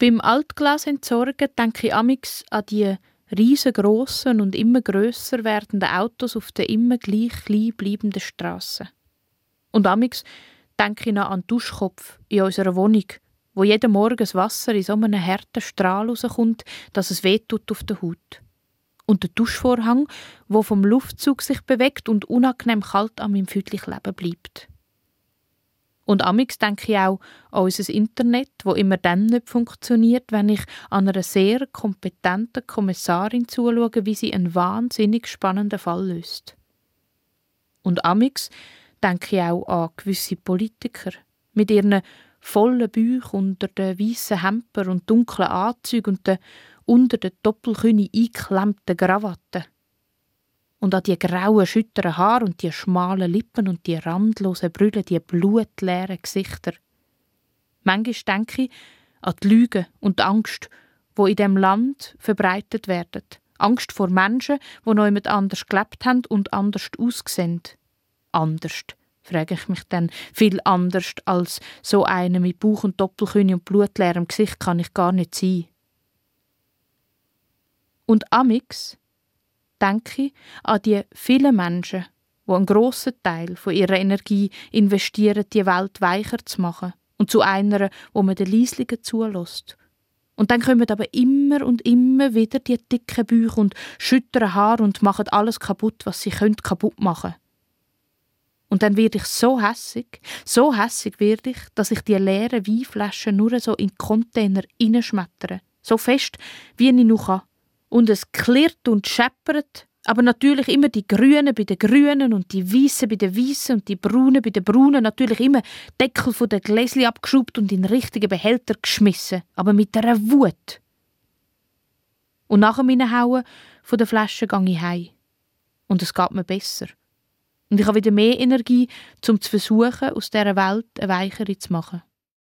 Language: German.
Beim Altglas entsorgen denke ich amix an die riesengroßen und immer grösser werdenden Autos auf der immer gleich klein bleibenden Straße. Und amix denke ich noch an den Duschkopf in unserer Wohnung, wo jeden Morgen das Wasser in so einem harten Strahl rauskommt, dass es wehtut auf der Haut. Und der Duschvorhang, wo vom Luftzug sich bewegt und unangenehm kalt an meinem Füdlich leben bleibt. Und amix denke ich auch an unser Internet, wo immer dann nicht funktioniert, wenn ich an einer sehr kompetenten Kommissarin zuschaue, wie sie einen wahnsinnig spannenden Fall löst. Und amix denke ich auch an gewisse Politiker mit ihren vollen Bäuchen unter den weißen Hemper und dunklen Anzügen und den unter den Doppelkühne eingeklemmten Krawatten. Und an die grauen, schütteren Haare und die schmalen Lippen und die randlosen Brüllen, die blutleeren Gesichter. Manchmal denke ich an die Lüge und die Angst, wo in dem Land verbreitet werden. Angst vor Menschen, die noch jemand anders gelebt haben und anders aussehen. Anders frage ich mich dann. Viel anders als so eine mit Bauch und Doppelkühne und blutleerem Gesicht kann ich gar nicht sein. Und amix denke ich an die vielen Menschen, die einen grossen Teil von ihrer Energie investieren, die Welt weicher zu machen und zu einer, wo man den Leislichen zulässt. Und dann kommen aber immer und immer wieder die dicken Bäuche und schüttern Haar und machen alles kaputt, was sie können kaputt machen. Und dann werde ich so hässig, so hässig werde ich, dass ich die leeren Weinflaschen nur so in Container hineinschmettere. So fest, wie ich noch kann. Und es klirrt und scheppert, aber natürlich immer die Grünen bei den Grünen und die Weißen bei den Weißen und die Braunen bei den Braunen. Natürlich immer Deckel von den Gläschen abgeschraubt und in richtige Behälter geschmissen. Aber mit einer Wut. Und nach dem Hauen von der Flasche gehe ich heim. Und es geht mir besser. Und ich habe wieder mehr Energie, um zu versuchen, aus dieser Welt eine weichere zu machen.